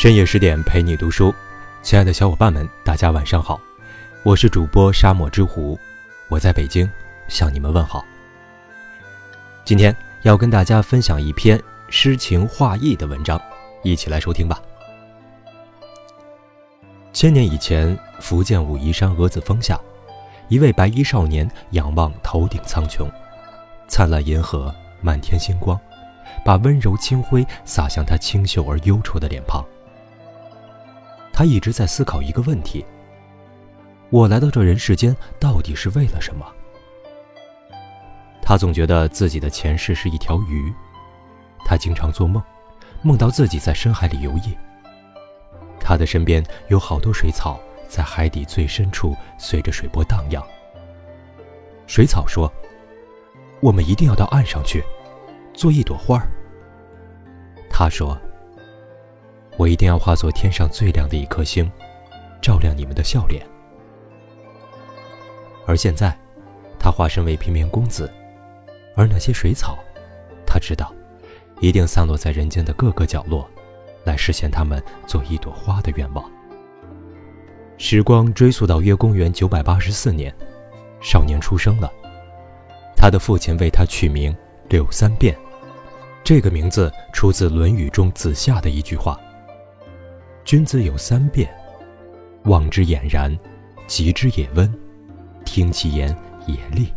深夜十点陪你读书，亲爱的小伙伴们，大家晚上好，我是主播沙漠之狐，我在北京向你们问好。今天要跟大家分享一篇诗情画意的文章，一起来收听吧。千年以前，福建武夷山鹅子峰下，一位白衣少年仰望头顶苍穹，灿烂银河，满天星光，把温柔清辉洒向他清秀而忧愁的脸庞。他一直在思考一个问题：我来到这人世间到底是为了什么？他总觉得自己的前世是一条鱼，他经常做梦，梦到自己在深海里游弋。他的身边有好多水草，在海底最深处随着水波荡漾。水草说：“我们一定要到岸上去，做一朵花。”他说。我一定要化作天上最亮的一颗星，照亮你们的笑脸。而现在，他化身为平民公子，而那些水草，他知道，一定散落在人间的各个角落，来实现他们做一朵花的愿望。时光追溯到约公元九百八十四年，少年出生了，他的父亲为他取名柳三变，这个名字出自《论语》中子夏的一句话。君子有三变：望之俨然，极之也温，听其言也厉。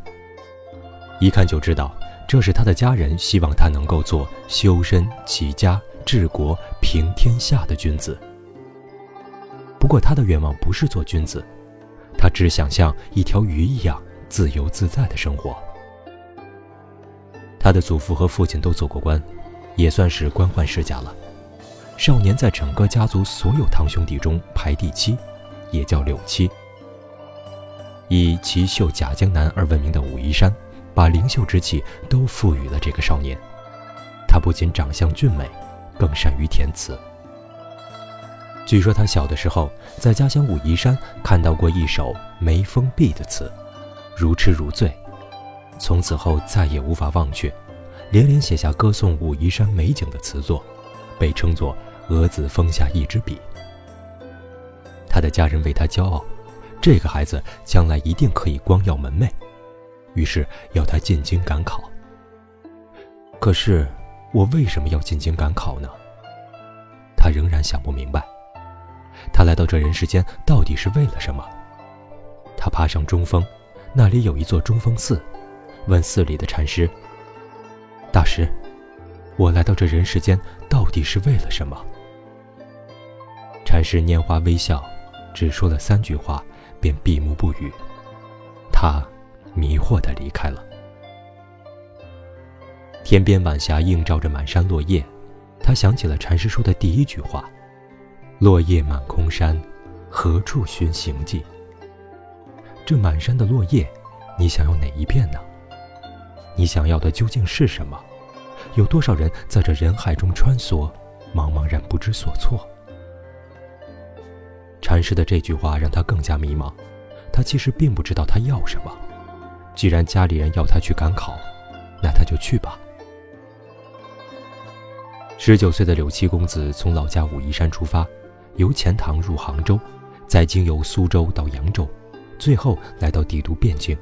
一看就知道，这是他的家人希望他能够做修身齐家治国平天下的君子。不过他的愿望不是做君子，他只想像一条鱼一样自由自在的生活。他的祖父和父亲都做过官，也算是官宦世家了。少年在整个家族所有堂兄弟中排第七，也叫柳七。以奇秀假江南而闻名的武夷山，把灵秀之气都赋予了这个少年。他不仅长相俊美，更善于填词。据说他小的时候在家乡武夷山看到过一首眉峰碧的词，如痴如醉，从此后再也无法忘却，连连写下歌颂武夷山美景的词作，被称作。蛾子峰下一支笔，他的家人为他骄傲，这个孩子将来一定可以光耀门楣，于是要他进京赶考。可是，我为什么要进京赶考呢？他仍然想不明白。他来到这人世间到底是为了什么？他爬上中峰，那里有一座中峰寺，问寺里的禅师：“大师，我来到这人世间到底是为了什么？”禅师拈花微笑，只说了三句话，便闭目不语。他迷惑地离开了。天边晚霞映照着满山落叶，他想起了禅师说的第一句话：“落叶满空山，何处寻行迹？”这满山的落叶，你想要哪一片呢？你想要的究竟是什么？有多少人在这人海中穿梭，茫茫然不知所措？禅师的这句话让他更加迷茫，他其实并不知道他要什么。既然家里人要他去赶考，那他就去吧。十九岁的柳七公子从老家武夷山出发，由钱塘入杭州，再经由苏州到扬州，最后来到帝都汴京。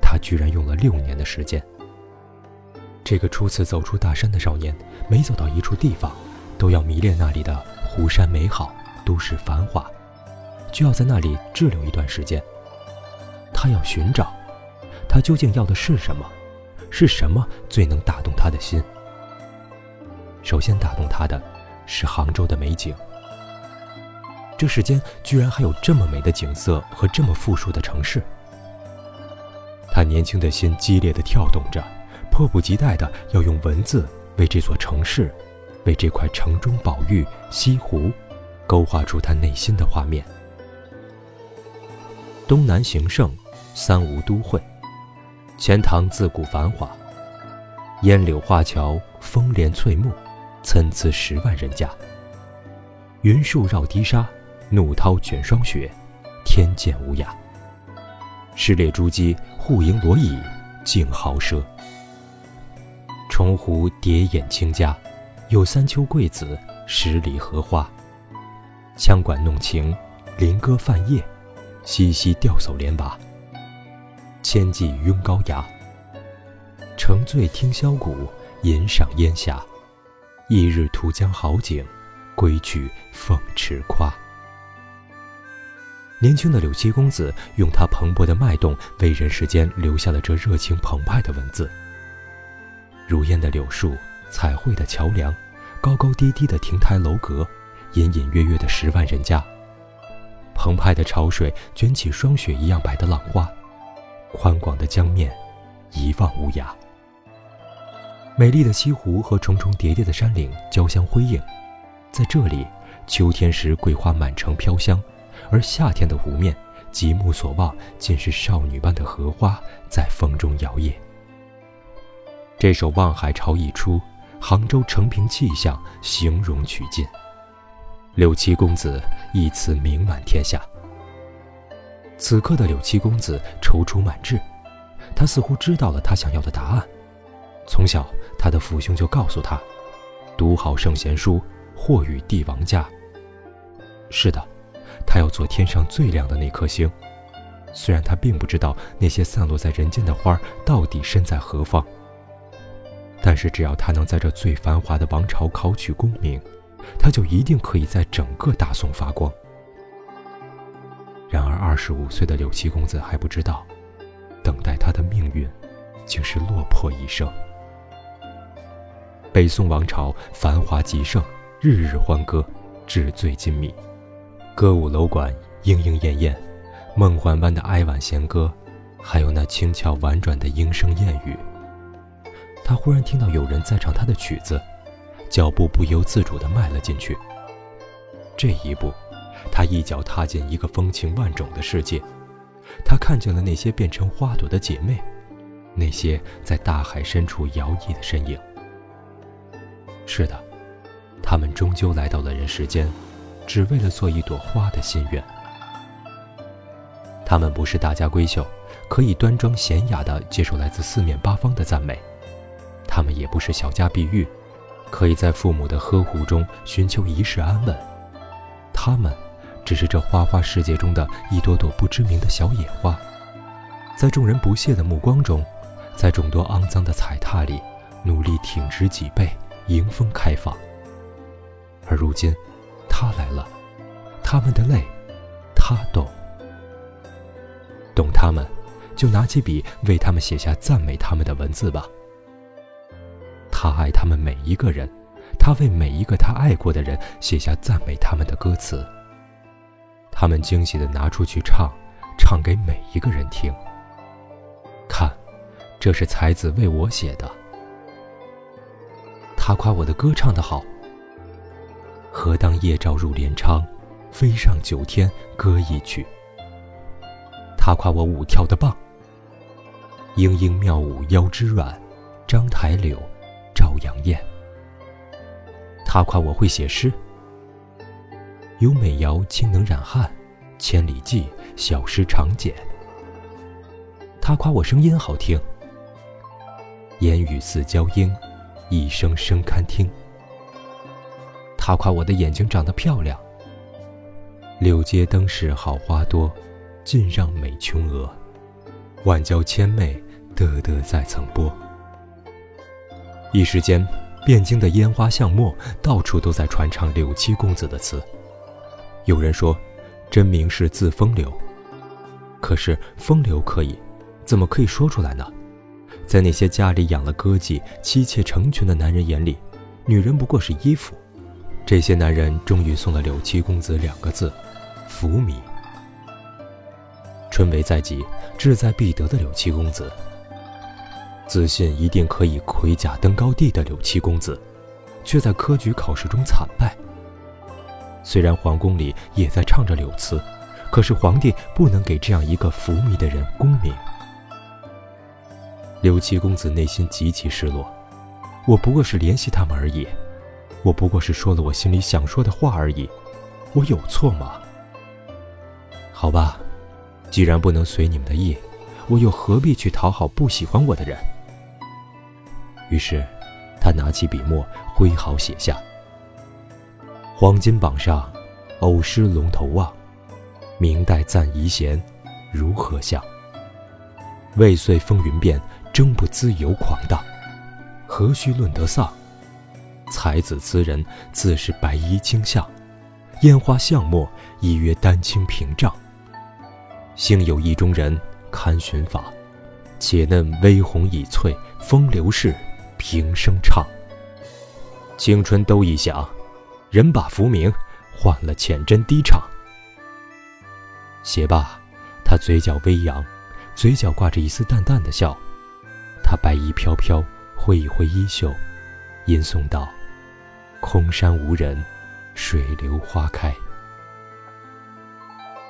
他居然用了六年的时间。这个初次走出大山的少年，每走到一处地方，都要迷恋那里的湖山美好，都市繁华。就要在那里滞留一段时间。他要寻找，他究竟要的是什么？是什么最能打动他的心？首先打动他的，是杭州的美景。这世间居然还有这么美的景色和这么富庶的城市。他年轻的心激烈的跳动着，迫不及待的要用文字为这座城市，为这块城中宝玉西湖，勾画出他内心的画面。东南形胜，三吴都会。钱塘自古繁华，烟柳画桥，风帘翠幕，参差十万人家。云树绕堤沙，怒涛卷霜雪，天堑无涯。狮猎珠玑，户盈罗绮，竞豪奢。重湖叠眼清嘉，有三秋桂子，十里荷花，羌管弄晴，林歌泛夜，西溪钓叟莲娃。千骑拥高崖，乘醉听箫鼓，吟赏烟霞。一日图江好景，归去凤池夸。年轻的柳七公子用他蓬勃的脉动，为人世间留下了这热情澎湃的文字。如烟的柳树，彩绘的桥梁，高高低低的亭台楼阁，隐隐约约的十万人家。澎湃的潮水卷起霜雪一样白的浪花。宽广的江面，一望无涯。美丽的西湖和重重叠叠的山岭交相辉映，在这里，秋天时桂花满城飘香，而夏天的湖面，极目所望尽是少女般的荷花在风中摇曳。这首《望海潮》一出，杭州承平气象，形容取尽，柳七公子一词名满天下。此刻的柳七公子踌躇满志，他似乎知道了他想要的答案。从小，他的父兄就告诉他：“读好圣贤书，或与帝王家。”是的，他要做天上最亮的那颗星。虽然他并不知道那些散落在人间的花到底身在何方，但是只要他能在这最繁华的王朝考取功名，他就一定可以在整个大宋发光。然而，二十五岁的柳七公子还不知道，等待他的命运，竟是落魄一生。北宋王朝繁华极盛，日日欢歌，纸醉金迷，歌舞楼馆莺莺燕燕，梦幻般的哀婉弦歌，还有那轻巧婉转的莺声燕语。他忽然听到有人在唱他的曲子，脚步不由自主地迈了进去。这一步。他一脚踏进一个风情万种的世界，他看见了那些变成花朵的姐妹，那些在大海深处摇曳的身影。是的，他们终究来到了人世间，只为了做一朵花的心愿。他们不是大家闺秀，可以端庄娴雅地接受来自四面八方的赞美；他们也不是小家碧玉，可以在父母的呵护中寻求一世安稳。他们。只是这花花世界中的一朵朵不知名的小野花，在众人不屑的目光中，在众多肮脏的踩踏里，努力挺直脊背，迎风开放。而如今，他来了，他们的泪，他懂。懂他们，就拿起笔为他们写下赞美他们的文字吧。他爱他们每一个人，他为每一个他爱过的人写下赞美他们的歌词。他们惊喜地拿出去唱，唱给每一个人听。看，这是才子为我写的。他夸我的歌唱得好。何当夜照入帘窗，飞上九天歌一曲。他夸我舞跳得棒。莺莺妙舞腰肢软，章台柳，照阳艳。他夸我会写诗。有美瑶清能染汉，千里寄小诗长简。他夸我声音好听，言语似娇莺，一声声堪听。他夸我的眼睛长得漂亮，柳街灯市好花多，尽让美琼娥。万娇千媚，得得在曾播。一时间，汴京的烟花巷陌，到处都在传唱柳七公子的词。有人说，真名是字风流。可是风流可以，怎么可以说出来呢？在那些家里养了歌妓、妻妾成群的男人眼里，女人不过是衣服。这些男人终于送了柳七公子两个字：浮靡。春闱在即，志在必得的柳七公子，自信一定可以盔甲登高地的柳七公子，却在科举考试中惨败。虽然皇宫里也在唱着柳词，可是皇帝不能给这样一个浮靡的人功名。柳七公子内心极其失落，我不过是怜惜他们而已，我不过是说了我心里想说的话而已，我有错吗？好吧，既然不能随你们的意，我又何必去讨好不喜欢我的人？于是，他拿起笔墨，挥毫写下。黄金榜上，偶失龙头望。明代赞遗贤，如何相？未遂风云变，争不自由狂荡。何须论得丧？才子词人自是白衣卿相，烟花巷陌亦曰丹青屏障。幸有意中人堪寻法，且嫩微红已翠，风流事平生唱。青春都已响，人把浮名换了浅斟低唱。写罢，他嘴角微扬，嘴角挂着一丝淡淡的笑。他白衣飘飘，挥一挥衣袖，吟诵道：“空山无人，水流花开。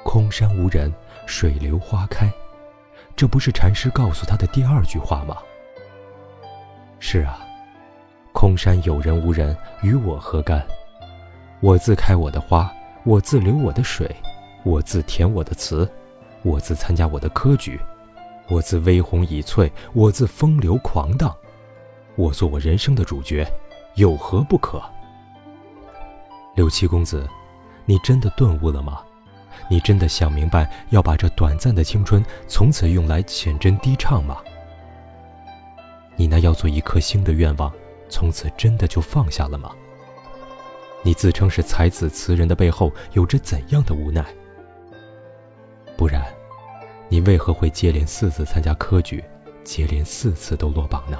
空山无人，水流花开。”这不是禅师告诉他的第二句话吗？是啊。空山有人无人，与我何干？我自开我的花，我自流我的水，我自填我的词，我自参加我的科举，我自微红已翠，我自风流狂荡，我做我人生的主角，有何不可？六七公子，你真的顿悟了吗？你真的想明白要把这短暂的青春从此用来浅斟低唱吗？你那要做一颗星的愿望？从此真的就放下了吗？你自称是才子词人的背后有着怎样的无奈？不然，你为何会接连四次参加科举，接连四次都落榜呢？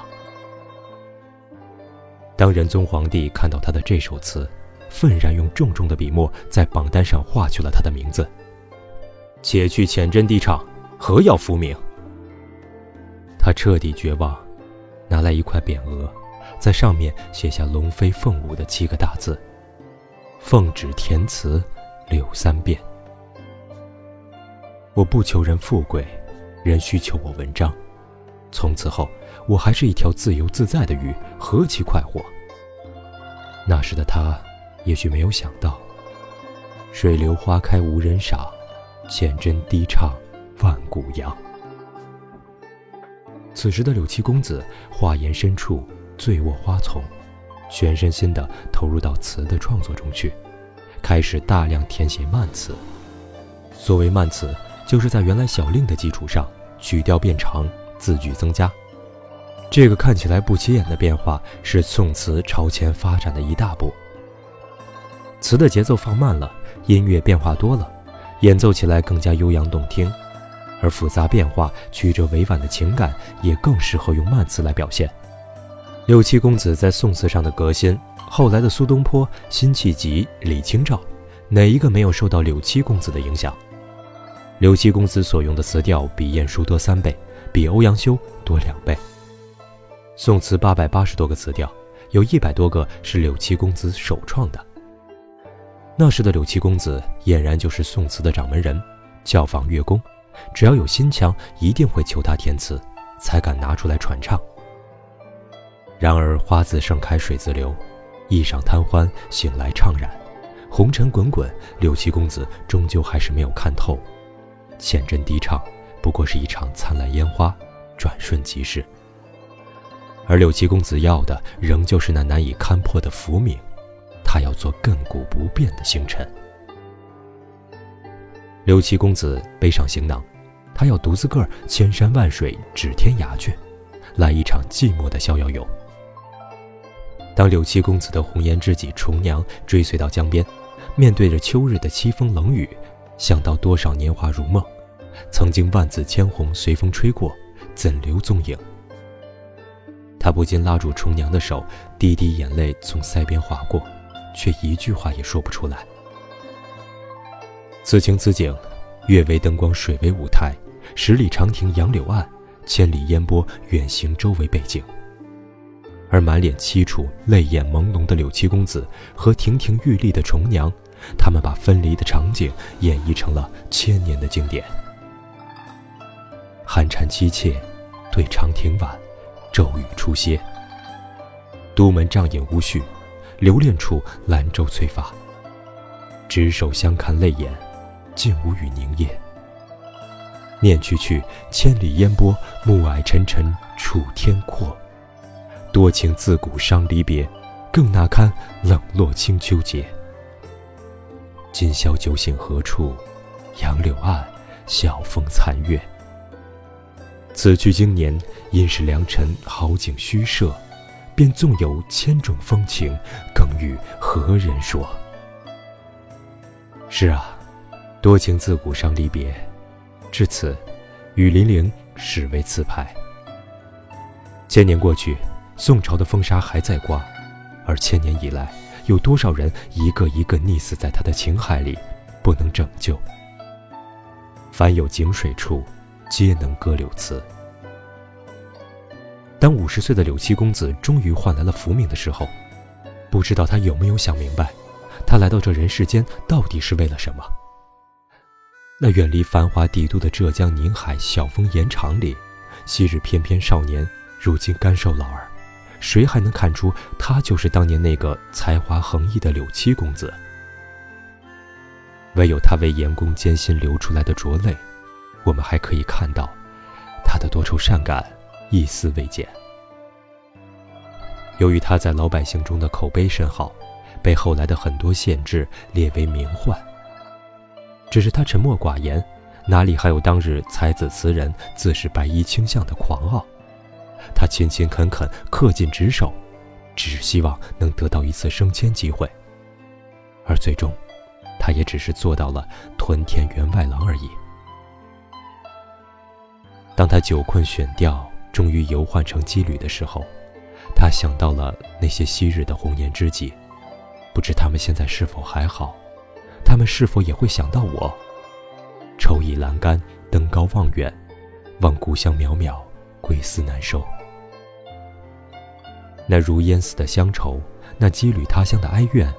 当仁宗皇帝看到他的这首词，愤然用重重的笔墨在榜单上划去了他的名字。且去浅斟低唱，何要浮名？他彻底绝望，拿来一块匾额。在上面写下“龙飞凤舞”的七个大字，奉旨填词，柳三遍。我不求人富贵，人需求我文章。从此后，我还是一条自由自在的鱼，何其快活！那时的他，也许没有想到，水流花开无人赏，浅斟低唱万古扬。此时的柳七公子，话言深处。醉卧花丛，全身心地投入到词的创作中去，开始大量填写慢词。所谓慢词，就是在原来小令的基础上，曲调变长，字句增加。这个看起来不起眼的变化，是宋词朝前发展的一大步。词的节奏放慢了，音乐变化多了，演奏起来更加悠扬动听，而复杂变化、曲折委婉的情感，也更适合用慢词来表现。六七公子在宋词上的革新，后来的苏东坡、辛弃疾、李清照，哪一个没有受到六七公子的影响？六七公子所用的词调比晏殊多三倍，比欧阳修多两倍。宋词八百八十多个词调，有一百多个是六七公子首创的。那时的柳七公子俨然就是宋词的掌门人，教坊乐工，只要有心腔，一定会求他填词，才敢拿出来传唱。然而花自盛开水自流，一晌贪欢，醒来怅然，红尘滚滚，六七公子终究还是没有看透，浅斟低唱不过是一场灿烂烟花，转瞬即逝。而六七公子要的仍旧是那难以勘破的浮名，他要做亘古不变的星辰。六七公子背上行囊，他要独自个儿千山万水，指天涯去，来一场寂寞的逍遥游。当六七公子的红颜知己重娘追随到江边，面对着秋日的凄风冷雨，想到多少年华如梦，曾经万紫千红随风吹过，怎留踪影？他不禁拉住重娘的手，滴滴眼泪从腮边划过，却一句话也说不出来。此情此景，月为灯光，水为舞台，十里长亭杨柳岸，千里烟波远行舟为背景。而满脸凄楚、泪眼朦胧的柳七公子和亭亭玉立的重娘，他们把分离的场景演绎成了千年的经典。寒蝉凄切，对长亭晚，骤雨初歇。都门帐饮无绪，留恋处兰舟催发。执手相看泪眼，竟无语凝噎。念去去，千里烟波，暮霭沉沉楚天阔。多情自古伤离别，更那堪冷落清秋节。今宵酒醒何处？杨柳岸，晓风残月。此去经年，因是良辰好景虚设，便纵有千种风情，更与何人说？是啊，多情自古伤离别，至此，雨霖铃始为词牌。千年过去，宋朝的风沙还在刮，而千年以来，有多少人一个一个溺死在他的情海里，不能拯救？凡有井水处，皆能歌柳词。当五十岁的柳七公子终于换来了福名的时候，不知道他有没有想明白，他来到这人世间到底是为了什么？那远离繁华帝都的浙江宁海小风盐场里，昔日翩翩少年，如今干瘦老儿，谁还能看出他就是当年那个才华横溢的柳七公子？唯有他为严公艰辛流出来的浊泪，我们还可以看到他的多愁善感，一丝未减。由于他在老百姓中的口碑甚好，被后来的很多县志列为名宦。只是他沉默寡言，哪里还有当日才子词人自是白衣卿相的狂傲？他勤勤恳恳，恪尽职守，只是希望能得到一次升迁机会，而最终。他也只是做到了屯田员外郎而已。当他久困选调，终于游换成羁旅的时候，他想到了那些昔日的红颜知己，不知他们现在是否还好？他们是否也会想到我？抽倚栏杆，登高望远，望故乡渺渺，归思难收。那如烟似的乡愁，那羁旅他乡的哀怨。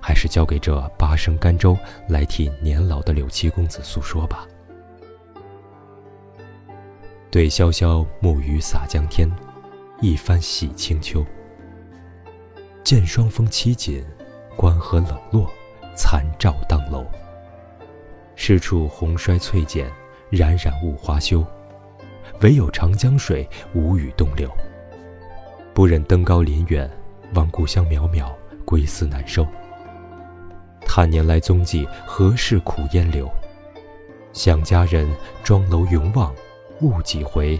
还是交给这八声甘州来替年老的柳七公子诉说吧。对潇潇暮雨洒江天，一番洗清秋。见霜风凄紧，关河冷落，残照当楼。是处红衰翠减，冉冉雾花休。唯有长江水，无语东流。不忍登高临远，望故乡渺渺，归思难收。叹年来踪迹，何事苦烟柳？想家人，庄楼云望，误几回，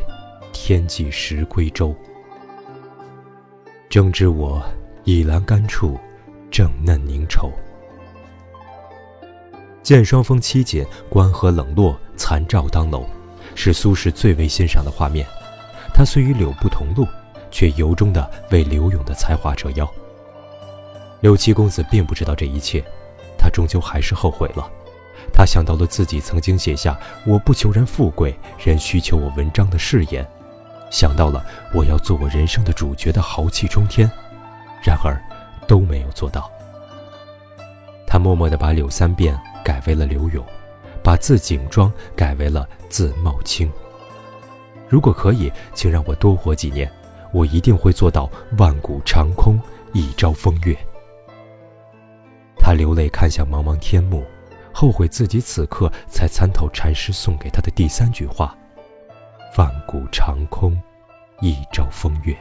天际时归舟。正知我，倚栏杆处，正嫩凝愁。见霜风凄紧，关河冷落，残照当楼，是苏轼最为欣赏的画面。他虽与柳不同路，却由衷的为柳永的才华折腰。柳七公子并不知道这一切。他终究还是后悔了，他想到了自己曾经写下“我不求人富贵，人需求我文章”的誓言，想到了我要做我人生的主角的豪气冲天，然而都没有做到。他默默地把柳三变改为了柳永，把字景庄改为了字茂清。如果可以，请让我多活几年，我一定会做到万古长空，一朝风月。他流泪看向茫茫天幕，后悔自己此刻才参透禅师送给他的第三句话：“万古长空，一朝风月。”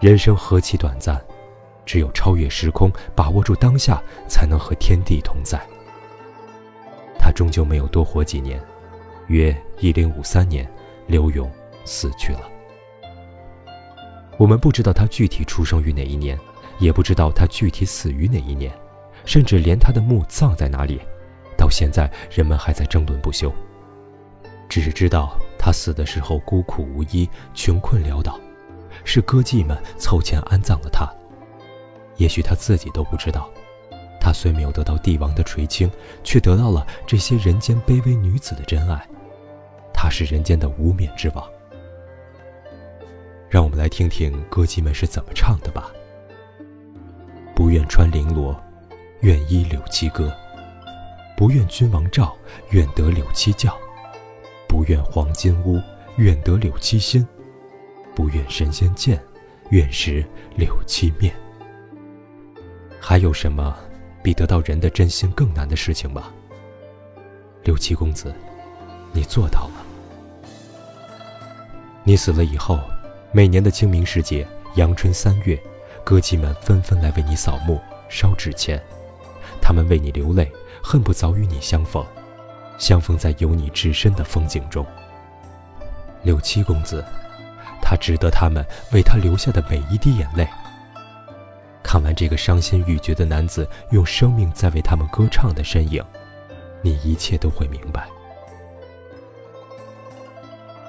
人生何其短暂，只有超越时空，把握住当下，才能和天地同在。他终究没有多活几年，约一零五三年，刘永死去了。我们不知道他具体出生于哪一年。也不知道他具体死于哪一年，甚至连他的墓葬在哪里，到现在人们还在争论不休。只是知道他死的时候孤苦无依、穷困潦倒，是歌妓们凑钱安葬了他。也许他自己都不知道，他虽没有得到帝王的垂青，却得到了这些人间卑微女子的真爱。他是人间的无冕之王。让我们来听听歌姬们是怎么唱的吧。不愿穿绫罗，愿依柳七歌；不愿君王照，愿得柳七教；不愿黄金屋，愿得柳七心；不愿神仙见，愿食柳七面。还有什么比得到人的真心更难的事情吗？柳七公子，你做到了。你死了以后，每年的清明时节，阳春三月。歌妓们纷纷来为你扫墓、烧纸钱，他们为你流泪，恨不早与你相逢，相逢在有你置身的风景中。六七公子，他值得他们为他留下的每一滴眼泪。看完这个伤心欲绝的男子用生命在为他们歌唱的身影，你一切都会明白。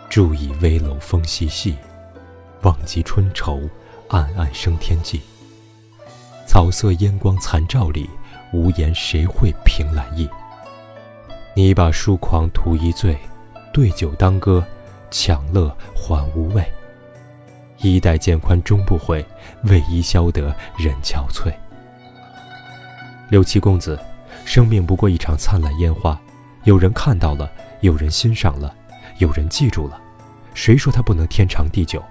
注意危楼风细细，望极春愁，暗暗生天际。草色烟光残照里，无言谁会凭栏意？你把疏狂图一醉，对酒当歌，强乐还无味。衣带渐宽终不悔，为伊消得人憔悴。六七公子，生命不过一场灿烂烟花，有人看到了，有人欣赏了，有人记住了。谁说它不能天长地久？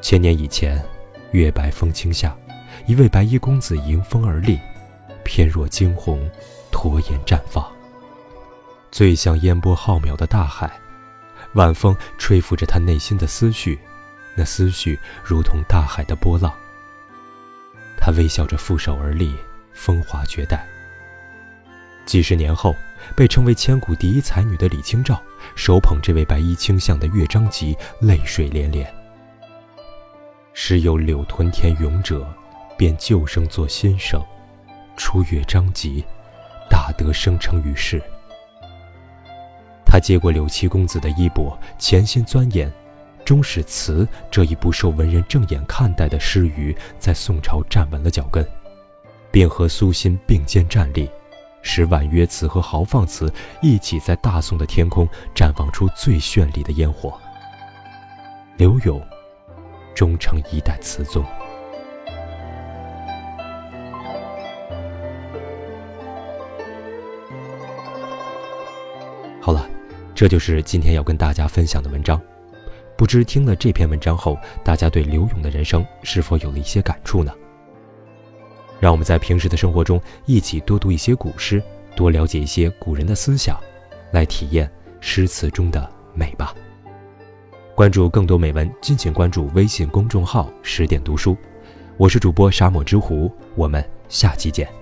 千年以前，月白风清下，一位白衣公子迎风而立，翩若惊鸿，拖延绽放。最像烟波浩渺的大海，晚风吹拂着他内心的思绪，那思绪如同大海的波浪。他微笑着负手而立，风华绝代。几十年后，被称为千古第一才女的李清照，手捧这位白衣卿相的乐章集，泪水连连。时有柳屯田勇者，便旧声作新声，出乐章集，大德声称于世。他接过柳七公子的衣钵，潜心钻研，终使词这一不受文人正眼看待的诗语，在宋朝站稳了脚跟，并和苏辛并肩站立。使婉约词和豪放词一起在大宋的天空绽放出最绚丽的烟火。柳永，终成一代词宗。好了，这就是今天要跟大家分享的文章。不知听了这篇文章后，大家对刘勇的人生是否有了一些感触呢？让我们在平时的生活中一起多读一些古诗，多了解一些古人的思想，来体验诗词中的美吧。关注更多美文，敬请关注微信公众号“十点读书”。我是主播沙漠之狐，我们下期见。